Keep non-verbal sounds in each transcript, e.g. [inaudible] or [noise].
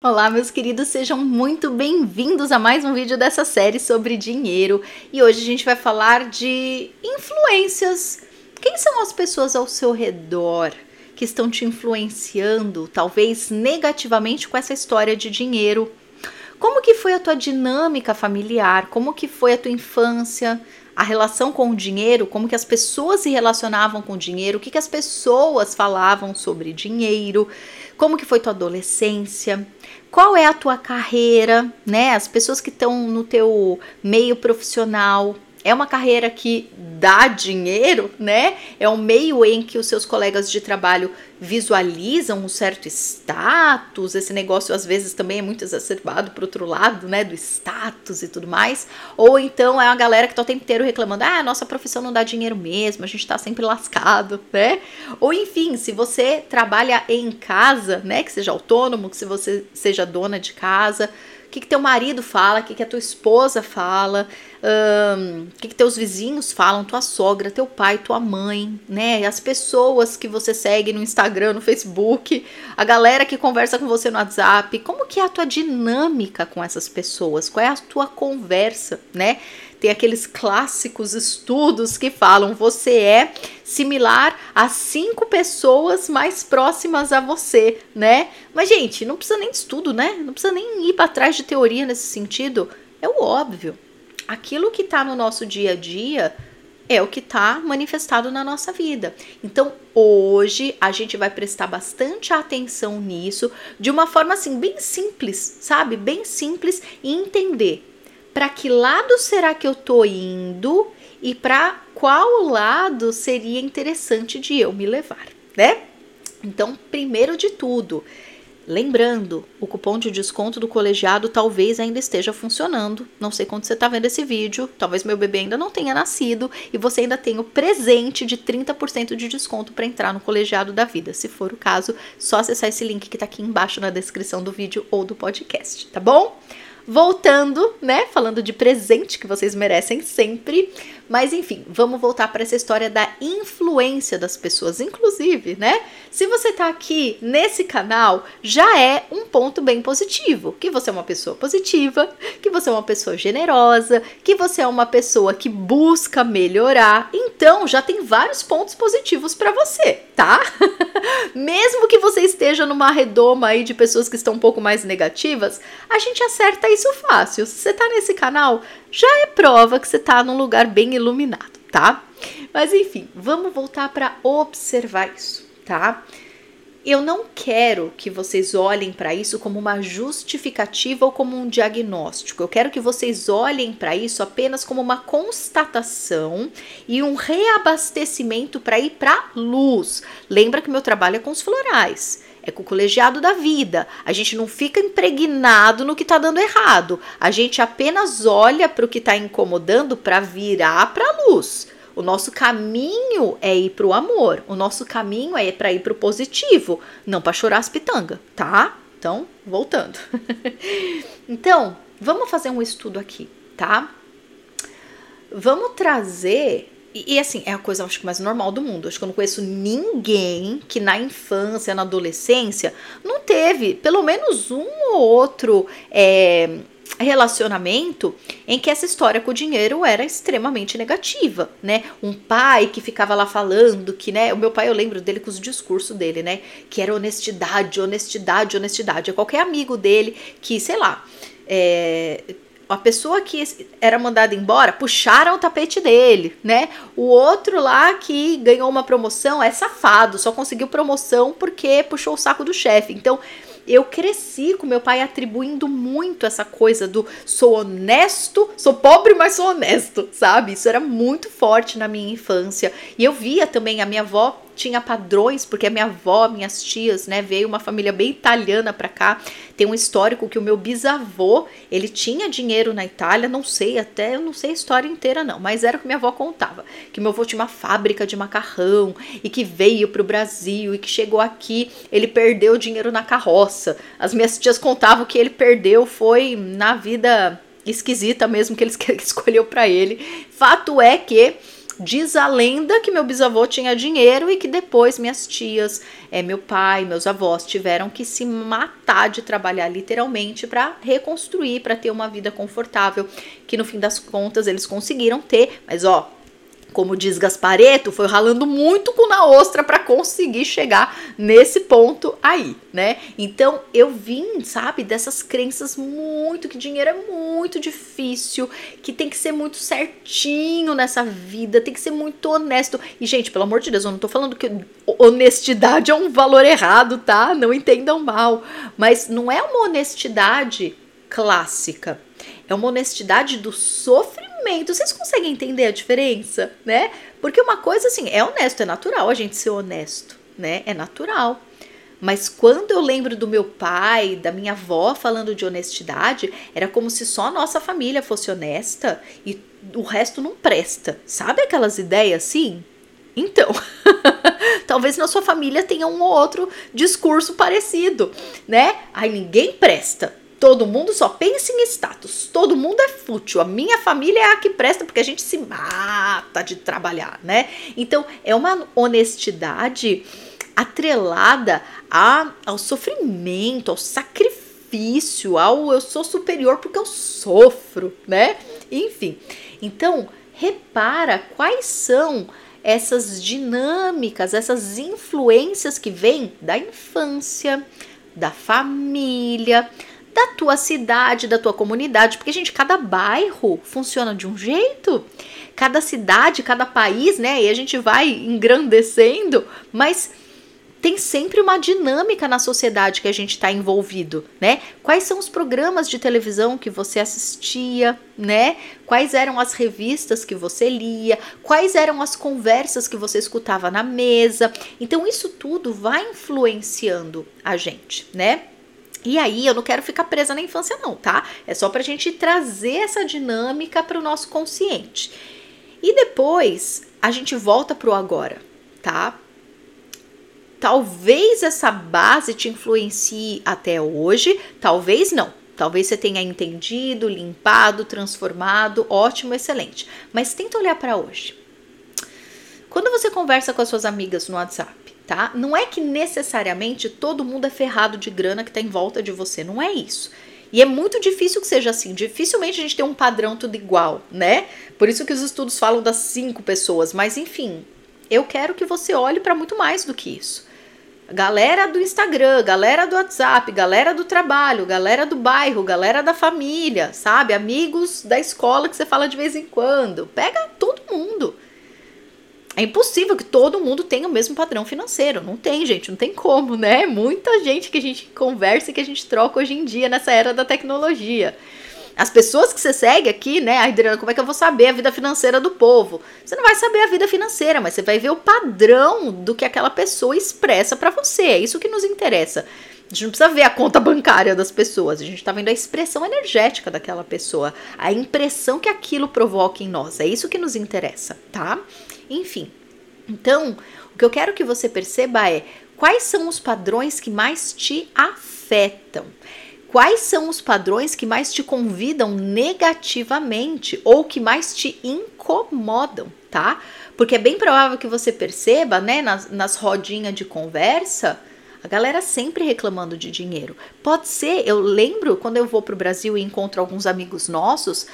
Olá, meus queridos, sejam muito bem-vindos a mais um vídeo dessa série sobre dinheiro. E hoje a gente vai falar de influências. Quem são as pessoas ao seu redor que estão te influenciando, talvez negativamente, com essa história de dinheiro? Como que foi a tua dinâmica familiar? Como que foi a tua infância? A relação com o dinheiro, como que as pessoas se relacionavam com o dinheiro, o que, que as pessoas falavam sobre dinheiro, como que foi tua adolescência, qual é a tua carreira, né? As pessoas que estão no teu meio profissional, é uma carreira que dá dinheiro, né? É um meio em que os seus colegas de trabalho visualizam um certo status. Esse negócio às vezes também é muito exacerbado para outro lado, né? Do status e tudo mais. Ou então é uma galera que tá o tempo inteiro reclamando: ah, nossa profissão não dá dinheiro mesmo, a gente tá sempre lascado, né? Ou enfim, se você trabalha em casa, né? Que seja autônomo, que se você seja dona de casa o que, que teu marido fala, o que, que a tua esposa fala, um, o que, que teus vizinhos falam, tua sogra, teu pai, tua mãe, né? As pessoas que você segue no Instagram, no Facebook, a galera que conversa com você no WhatsApp, como que é a tua dinâmica com essas pessoas? Qual é a tua conversa, né? Tem aqueles clássicos estudos que falam você é similar a cinco pessoas mais próximas a você, né? Mas, gente, não precisa nem de estudo, né? Não precisa nem ir para trás de teoria nesse sentido. É o óbvio. Aquilo que está no nosso dia a dia é o que está manifestado na nossa vida. Então, hoje a gente vai prestar bastante atenção nisso de uma forma assim, bem simples, sabe? Bem simples e entender para que lado será que eu tô indo e para qual lado seria interessante de eu me levar, né? Então, primeiro de tudo, lembrando, o cupom de desconto do colegiado talvez ainda esteja funcionando. Não sei quando você está vendo esse vídeo, talvez meu bebê ainda não tenha nascido e você ainda tenha o presente de 30% de desconto para entrar no colegiado da vida. Se for o caso, só acessar esse link que está aqui embaixo na descrição do vídeo ou do podcast, tá bom? Voltando, né? Falando de presente que vocês merecem sempre. Mas enfim, vamos voltar para essa história da influência das pessoas. Inclusive, né? Se você tá aqui nesse canal, já é um ponto bem positivo. Que você é uma pessoa positiva, que você é uma pessoa generosa, que você é uma pessoa que busca melhorar. Então, já tem vários pontos positivos para você, tá? [laughs] Mesmo que você esteja numa redoma aí de pessoas que estão um pouco mais negativas, a gente acerta isso fácil. Se você tá nesse canal, já é prova que você tá num lugar bem iluminado, tá? Mas enfim, vamos voltar para observar isso, tá? Eu não quero que vocês olhem para isso como uma justificativa ou como um diagnóstico. Eu quero que vocês olhem para isso apenas como uma constatação e um reabastecimento para ir para luz. Lembra que meu trabalho é com os florais é com o colegiado da vida. A gente não fica impregnado no que está dando errado. A gente apenas olha para o que está incomodando para virar para a luz. O nosso caminho é ir para o amor. O nosso caminho é para ir para o positivo, não para chorar as pitangas, tá? Então, voltando. [laughs] então, vamos fazer um estudo aqui, tá? Vamos trazer e, e, assim, é a coisa acho que mais normal do mundo. Acho que eu não conheço ninguém que na infância, na adolescência, não teve pelo menos um ou outro é, relacionamento em que essa história com o dinheiro era extremamente negativa, né? Um pai que ficava lá falando que, né? O meu pai, eu lembro dele com os discursos dele, né? Que era honestidade, honestidade, honestidade. É qualquer amigo dele que, sei lá, é, a pessoa que era mandada embora, puxaram o tapete dele, né? O outro lá que ganhou uma promoção é safado, só conseguiu promoção porque puxou o saco do chefe. Então, eu cresci com meu pai atribuindo muito essa coisa do sou honesto, sou pobre, mas sou honesto, sabe? Isso era muito forte na minha infância. E eu via também a minha avó tinha padrões, porque a minha avó, minhas tias, né, veio uma família bem italiana para cá. Tem um histórico que o meu bisavô, ele tinha dinheiro na Itália, não sei até, eu não sei a história inteira não, mas era o que minha avó contava, que meu avô tinha uma fábrica de macarrão e que veio pro Brasil e que chegou aqui, ele perdeu dinheiro na carroça. As minhas tias contavam que ele perdeu foi na vida esquisita mesmo que ele [laughs] escolheu para ele. Fato é que diz a lenda que meu bisavô tinha dinheiro e que depois minhas tias, é, meu pai, meus avós tiveram que se matar de trabalhar literalmente para reconstruir, para ter uma vida confortável, que no fim das contas eles conseguiram ter, mas ó, como diz Gaspareto, foi ralando muito com na ostra para conseguir chegar nesse ponto aí, né? Então eu vim, sabe, dessas crenças muito que dinheiro é muito difícil, que tem que ser muito certinho nessa vida, tem que ser muito honesto. E gente, pelo amor de Deus, eu não tô falando que honestidade é um valor errado, tá? Não entendam mal, mas não é uma honestidade clássica. É uma honestidade do sofrimento momento. Vocês conseguem entender a diferença, né? Porque uma coisa assim, é honesto, é natural a gente ser honesto, né? É natural. Mas quando eu lembro do meu pai, da minha avó falando de honestidade, era como se só a nossa família fosse honesta e o resto não presta. Sabe aquelas ideias assim? Então, [laughs] talvez na sua família tenha um ou outro discurso parecido, né? Ai, ninguém presta. Todo mundo só pensa em status. Todo mundo é fútil. A minha família é a que presta porque a gente se mata de trabalhar, né? Então é uma honestidade atrelada a, ao sofrimento, ao sacrifício, ao eu sou superior porque eu sofro, né? Enfim. Então, repara quais são essas dinâmicas, essas influências que vêm da infância, da família, da tua cidade, da tua comunidade, porque gente, cada bairro funciona de um jeito, cada cidade, cada país, né? E a gente vai engrandecendo, mas tem sempre uma dinâmica na sociedade que a gente está envolvido, né? Quais são os programas de televisão que você assistia, né? Quais eram as revistas que você lia? Quais eram as conversas que você escutava na mesa? Então isso tudo vai influenciando a gente, né? E aí, eu não quero ficar presa na infância, não, tá? É só pra gente trazer essa dinâmica para o nosso consciente. E depois a gente volta pro agora, tá? Talvez essa base te influencie até hoje, talvez não. Talvez você tenha entendido, limpado, transformado, ótimo, excelente. Mas tenta olhar para hoje. Quando você conversa com as suas amigas no WhatsApp, tá? Não é que necessariamente todo mundo é ferrado de grana que tá em volta de você, não é isso. E é muito difícil que seja assim. Dificilmente a gente tem um padrão tudo igual, né? Por isso que os estudos falam das cinco pessoas. Mas enfim, eu quero que você olhe para muito mais do que isso. Galera do Instagram, galera do WhatsApp, galera do trabalho, galera do bairro, galera da família, sabe? Amigos da escola que você fala de vez em quando. Pega todo mundo. É impossível que todo mundo tenha o mesmo padrão financeiro. Não tem, gente, não tem como, né? Muita gente que a gente conversa e que a gente troca hoje em dia nessa era da tecnologia. As pessoas que você segue aqui, né, Adriana, como é que eu vou saber a vida financeira do povo? Você não vai saber a vida financeira, mas você vai ver o padrão do que aquela pessoa expressa para você. É isso que nos interessa. A gente não precisa ver a conta bancária das pessoas, a gente está vendo a expressão energética daquela pessoa, a impressão que aquilo provoca em nós. É isso que nos interessa, tá? Enfim, então, o que eu quero que você perceba é quais são os padrões que mais te afetam. Quais são os padrões que mais te convidam negativamente ou que mais te incomodam, tá? Porque é bem provável que você perceba, né, nas, nas rodinhas de conversa, a galera sempre reclamando de dinheiro. Pode ser, eu lembro quando eu vou para o Brasil e encontro alguns amigos nossos,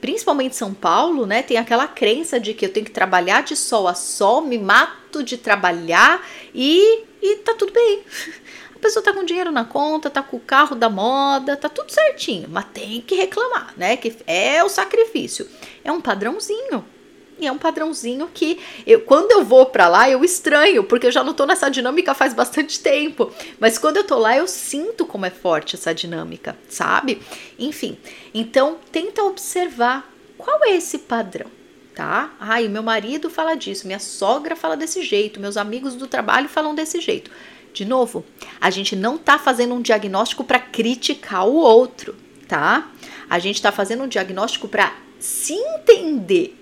principalmente São Paulo, né, tem aquela crença de que eu tenho que trabalhar de sol a sol, me mato de trabalhar e, e tá tudo bem. [laughs] A pessoa tá com dinheiro na conta, tá com o carro da moda, tá tudo certinho, mas tem que reclamar, né? Que é o sacrifício. É um padrãozinho. E é um padrãozinho que eu, quando eu vou para lá eu estranho, porque eu já não tô nessa dinâmica faz bastante tempo. Mas quando eu tô lá eu sinto como é forte essa dinâmica, sabe? Enfim, então tenta observar qual é esse padrão, tá? Ai, meu marido fala disso, minha sogra fala desse jeito, meus amigos do trabalho falam desse jeito. De novo, a gente não tá fazendo um diagnóstico para criticar o outro, tá? A gente tá fazendo um diagnóstico para se entender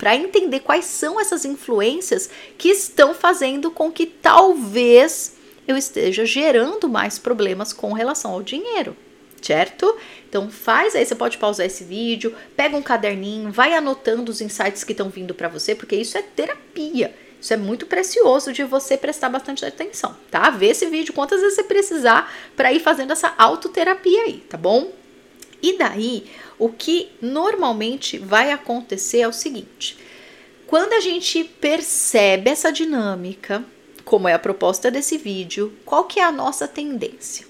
para entender quais são essas influências que estão fazendo com que talvez eu esteja gerando mais problemas com relação ao dinheiro, certo? Então faz aí, você pode pausar esse vídeo, pega um caderninho, vai anotando os insights que estão vindo para você, porque isso é terapia. Isso é muito precioso de você prestar bastante atenção, tá? Vê esse vídeo quantas vezes você precisar para ir fazendo essa autoterapia aí, tá bom? E daí, o que normalmente vai acontecer é o seguinte: quando a gente percebe essa dinâmica, como é a proposta desse vídeo, qual que é a nossa tendência?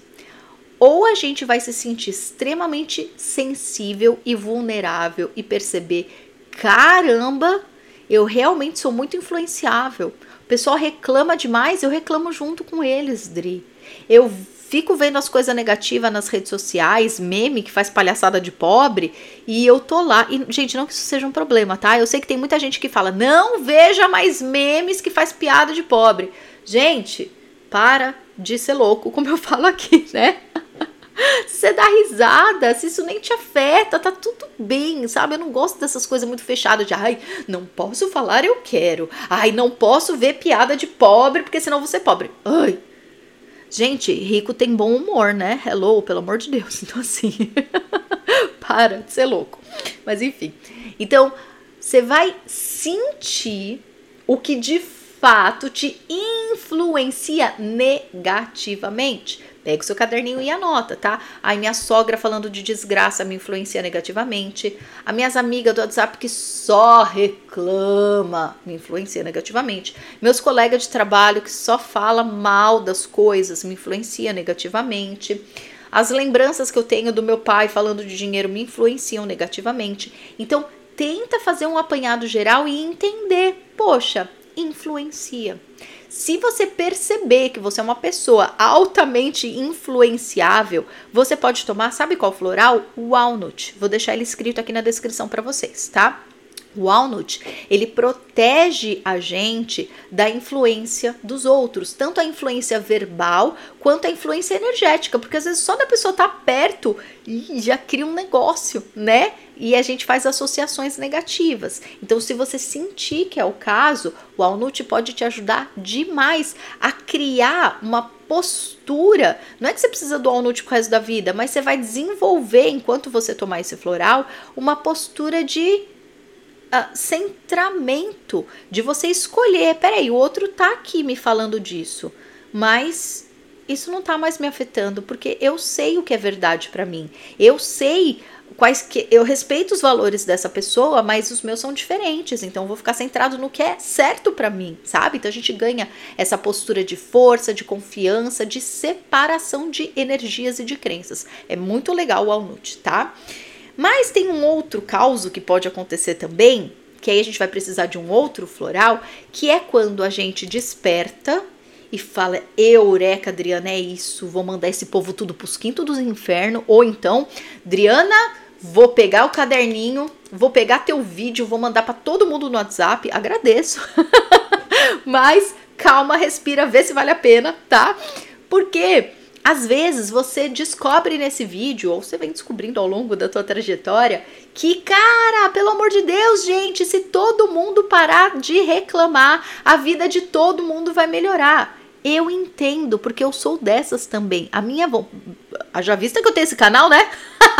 Ou a gente vai se sentir extremamente sensível e vulnerável e perceber, caramba, eu realmente sou muito influenciável. O pessoal reclama demais, eu reclamo junto com eles, Dri. Eu fico vendo as coisas negativas nas redes sociais, meme que faz palhaçada de pobre, e eu tô lá. E, gente, não que isso seja um problema, tá? Eu sei que tem muita gente que fala: não veja mais memes que faz piada de pobre. Gente, para de ser louco, como eu [laughs] falo aqui, né? você dá risada, se isso nem te afeta, tá tudo bem, sabe? Eu não gosto dessas coisas muito fechadas de ai, não posso falar, eu quero. Ai, não posso ver piada de pobre, porque senão você é pobre. Ai. Gente, rico tem bom humor, né? Hello, pelo amor de Deus. [laughs] Então, assim, para de ser louco. Mas, enfim. Então, você vai sentir o que de fato te influencia negativamente. Pega o seu caderninho e anota, tá? Aí minha sogra falando de desgraça me influencia negativamente. As minhas amigas do WhatsApp que só reclama me influencia negativamente. Meus colegas de trabalho que só fala mal das coisas me influencia negativamente. As lembranças que eu tenho do meu pai falando de dinheiro me influenciam negativamente. Então, tenta fazer um apanhado geral e entender, poxa, influencia. Se você perceber que você é uma pessoa altamente influenciável, você pode tomar, sabe qual floral? Walnut. Vou deixar ele escrito aqui na descrição para vocês, tá? O walnut, ele protege a gente da influência dos outros, tanto a influência verbal quanto a influência energética, porque às vezes só da pessoa estar tá perto já cria um negócio, né? E a gente faz associações negativas. Então, se você sentir que é o caso, o walnut pode te ajudar demais a criar uma postura. Não é que você precisa do walnut pro resto da vida, mas você vai desenvolver, enquanto você tomar esse floral, uma postura de uh, centramento de você escolher. Peraí, o outro tá aqui me falando disso, mas isso não tá mais me afetando porque eu sei o que é verdade para mim. Eu sei quais que eu respeito os valores dessa pessoa, mas os meus são diferentes, então vou ficar centrado no que é certo para mim, sabe? Então a gente ganha essa postura de força, de confiança, de separação de energias e de crenças. É muito legal o Walnut, tá? Mas tem um outro caso que pode acontecer também, que aí a gente vai precisar de um outro floral, que é quando a gente desperta e fala: Eureka, Adriana, é isso, vou mandar esse povo tudo pros quintos dos infernos. Ou então, Adriana, vou pegar o caderninho, vou pegar teu vídeo, vou mandar para todo mundo no WhatsApp. Agradeço. [laughs] Mas calma, respira, vê se vale a pena, tá? Porque às vezes você descobre nesse vídeo, ou você vem descobrindo ao longo da tua trajetória, que, cara, pelo amor de Deus, gente, se todo mundo parar de reclamar, a vida de todo mundo vai melhorar. Eu entendo, porque eu sou dessas também. A minha. Já vista que eu tenho esse canal, né?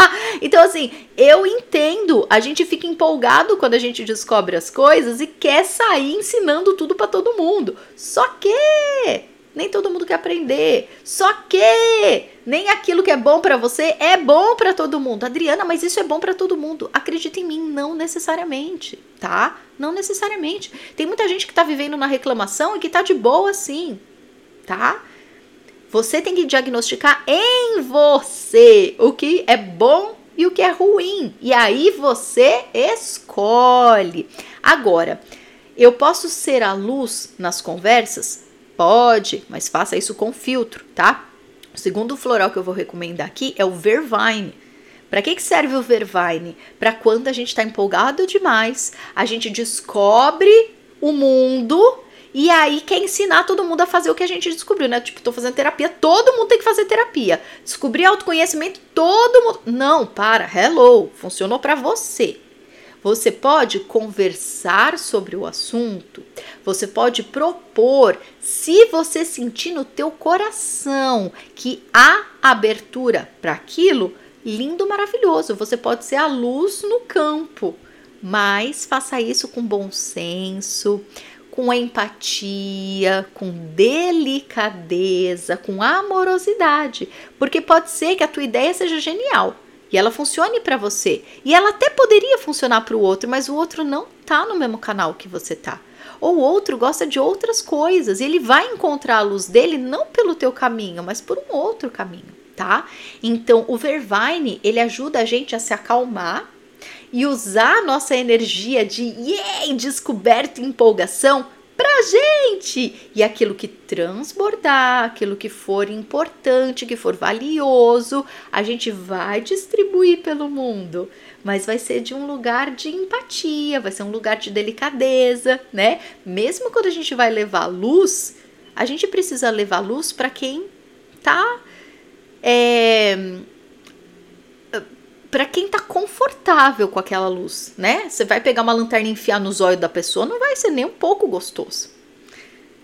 [laughs] então, assim, eu entendo. A gente fica empolgado quando a gente descobre as coisas e quer sair ensinando tudo para todo mundo. Só que nem todo mundo quer aprender. Só que nem aquilo que é bom para você é bom para todo mundo. Adriana, mas isso é bom para todo mundo. Acredita em mim, não necessariamente, tá? Não necessariamente. Tem muita gente que tá vivendo na reclamação e que tá de boa assim, tá? Você tem que diagnosticar em você o que é bom e o que é ruim. E aí você escolhe. Agora, eu posso ser a luz nas conversas? Pode, mas faça isso com filtro, tá? O segundo floral que eu vou recomendar aqui é o Vervine. Para que, que serve o Vervine? Para quando a gente está empolgado demais, a gente descobre o mundo e aí quer ensinar todo mundo a fazer o que a gente descobriu, né? Tipo, tô fazendo terapia, todo mundo tem que fazer terapia. Descobrir autoconhecimento, todo mundo. Não, para, hello, funcionou para você. Você pode conversar sobre o assunto, você pode propor, se você sentir no teu coração que há abertura para aquilo, lindo, maravilhoso, você pode ser a luz no campo, mas faça isso com bom senso, com empatia, com delicadeza, com amorosidade, porque pode ser que a tua ideia seja genial e ela funcione para você. E ela até poderia funcionar para o outro, mas o outro não tá no mesmo canal que você tá. Ou o outro gosta de outras coisas e ele vai encontrar a luz dele não pelo teu caminho, mas por um outro caminho, tá? Então, o Vervine, ele ajuda a gente a se acalmar e usar a nossa energia de yeah, descoberta e empolgação pra gente. E aquilo que transbordar, aquilo que for importante, que for valioso, a gente vai distribuir pelo mundo. Mas vai ser de um lugar de empatia, vai ser um lugar de delicadeza, né? Mesmo quando a gente vai levar luz, a gente precisa levar luz para quem tá é, para quem tá confortável com aquela luz, né? Você vai pegar uma lanterna e enfiar nos olhos da pessoa, não vai ser nem um pouco gostoso.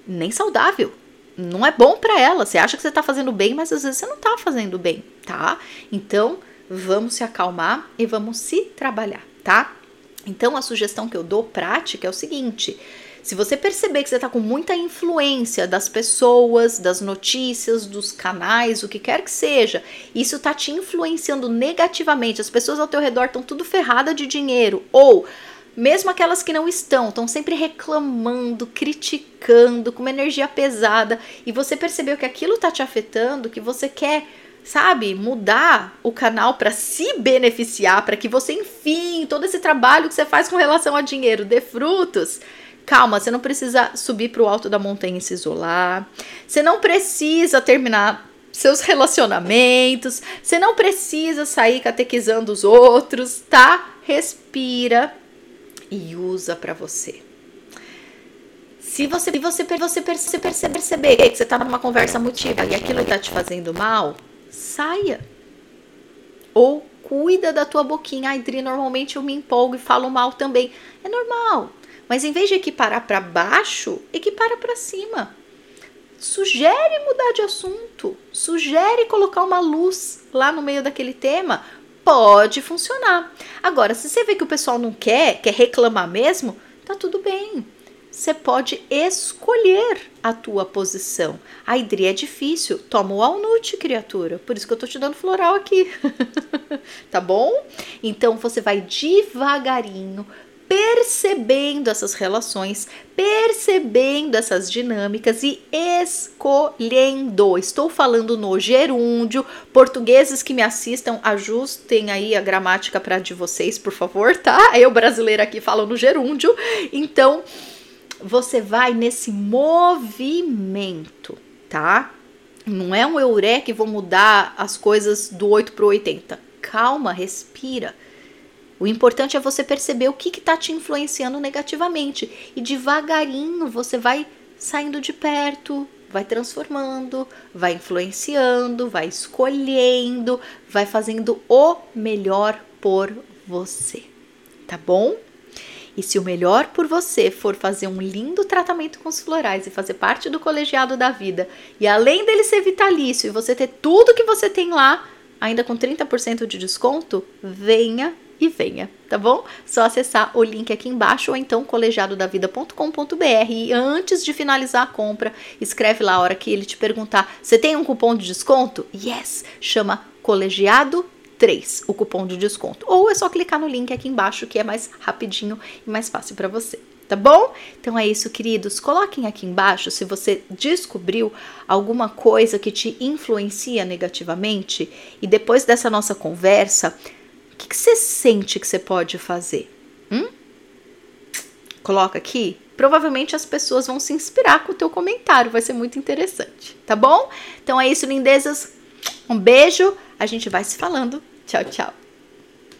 Nem saudável. Não é bom para ela. Você acha que você tá fazendo bem, mas às vezes você não tá fazendo bem, tá? Então, vamos se acalmar e vamos se trabalhar, tá? Então, a sugestão que eu dou prática é o seguinte: se você perceber que você está com muita influência das pessoas, das notícias, dos canais, o que quer que seja, isso está te influenciando negativamente, as pessoas ao teu redor estão tudo ferrada de dinheiro, ou mesmo aquelas que não estão, estão sempre reclamando, criticando, com uma energia pesada, e você percebeu que aquilo está te afetando, que você quer sabe, mudar o canal para se beneficiar, para que você, enfim, todo esse trabalho que você faz com relação a dinheiro dê frutos, Calma, você não precisa subir para o alto da montanha e se isolar. Você não precisa terminar seus relacionamentos. Você não precisa sair catequizando os outros, tá? Respira e usa para você. Se você, se você, você perceber, perceber que você está numa conversa motiva e aquilo está te fazendo mal, saia. Ou cuida da tua boquinha. Ai, Dri, normalmente eu me empolgo e falo mal também. É normal. Mas em vez de equiparar para baixo, equipara para cima. Sugere mudar de assunto, sugere colocar uma luz lá no meio daquele tema, pode funcionar. Agora, se você vê que o pessoal não quer, quer reclamar mesmo, tá tudo bem. Você pode escolher a tua posição. A Idri é difícil. Toma o alnute, criatura. Por isso que eu tô te dando floral aqui. [laughs] tá bom? Então você vai devagarinho, percebendo essas relações, percebendo essas dinâmicas e escolhendo. Estou falando no gerúndio. Portugueses que me assistam, ajustem aí a gramática para de vocês, por favor, tá? [laughs] Eu brasileira aqui falo no gerúndio. Então, você vai nesse movimento, tá? Não é um eureka e vou mudar as coisas do 8 pro 80. Calma, respira o importante é você perceber o que está te influenciando negativamente e devagarinho você vai saindo de perto, vai transformando, vai influenciando, vai escolhendo, vai fazendo o melhor por você, tá bom? E se o melhor por você for fazer um lindo tratamento com os florais e fazer parte do colegiado da vida, e além dele ser vitalício e você ter tudo que você tem lá, ainda com 30% de desconto, venha e venha, tá bom? Só acessar o link aqui embaixo ou então colegiadodavida.com.br e antes de finalizar a compra, escreve lá a hora que ele te perguntar: "Você tem um cupom de desconto?" Yes, chama colegiado 3, o cupom de desconto. Ou é só clicar no link aqui embaixo que é mais rapidinho e mais fácil para você. Tá bom? Então é isso, queridos. Coloquem aqui embaixo se você descobriu alguma coisa que te influencia negativamente e depois dessa nossa conversa, que, que você sente que você pode fazer? Hum? Coloca aqui. Provavelmente as pessoas vão se inspirar com o teu comentário, vai ser muito interessante, tá bom? Então é isso, lindezas. Um beijo, a gente vai se falando. Tchau, tchau.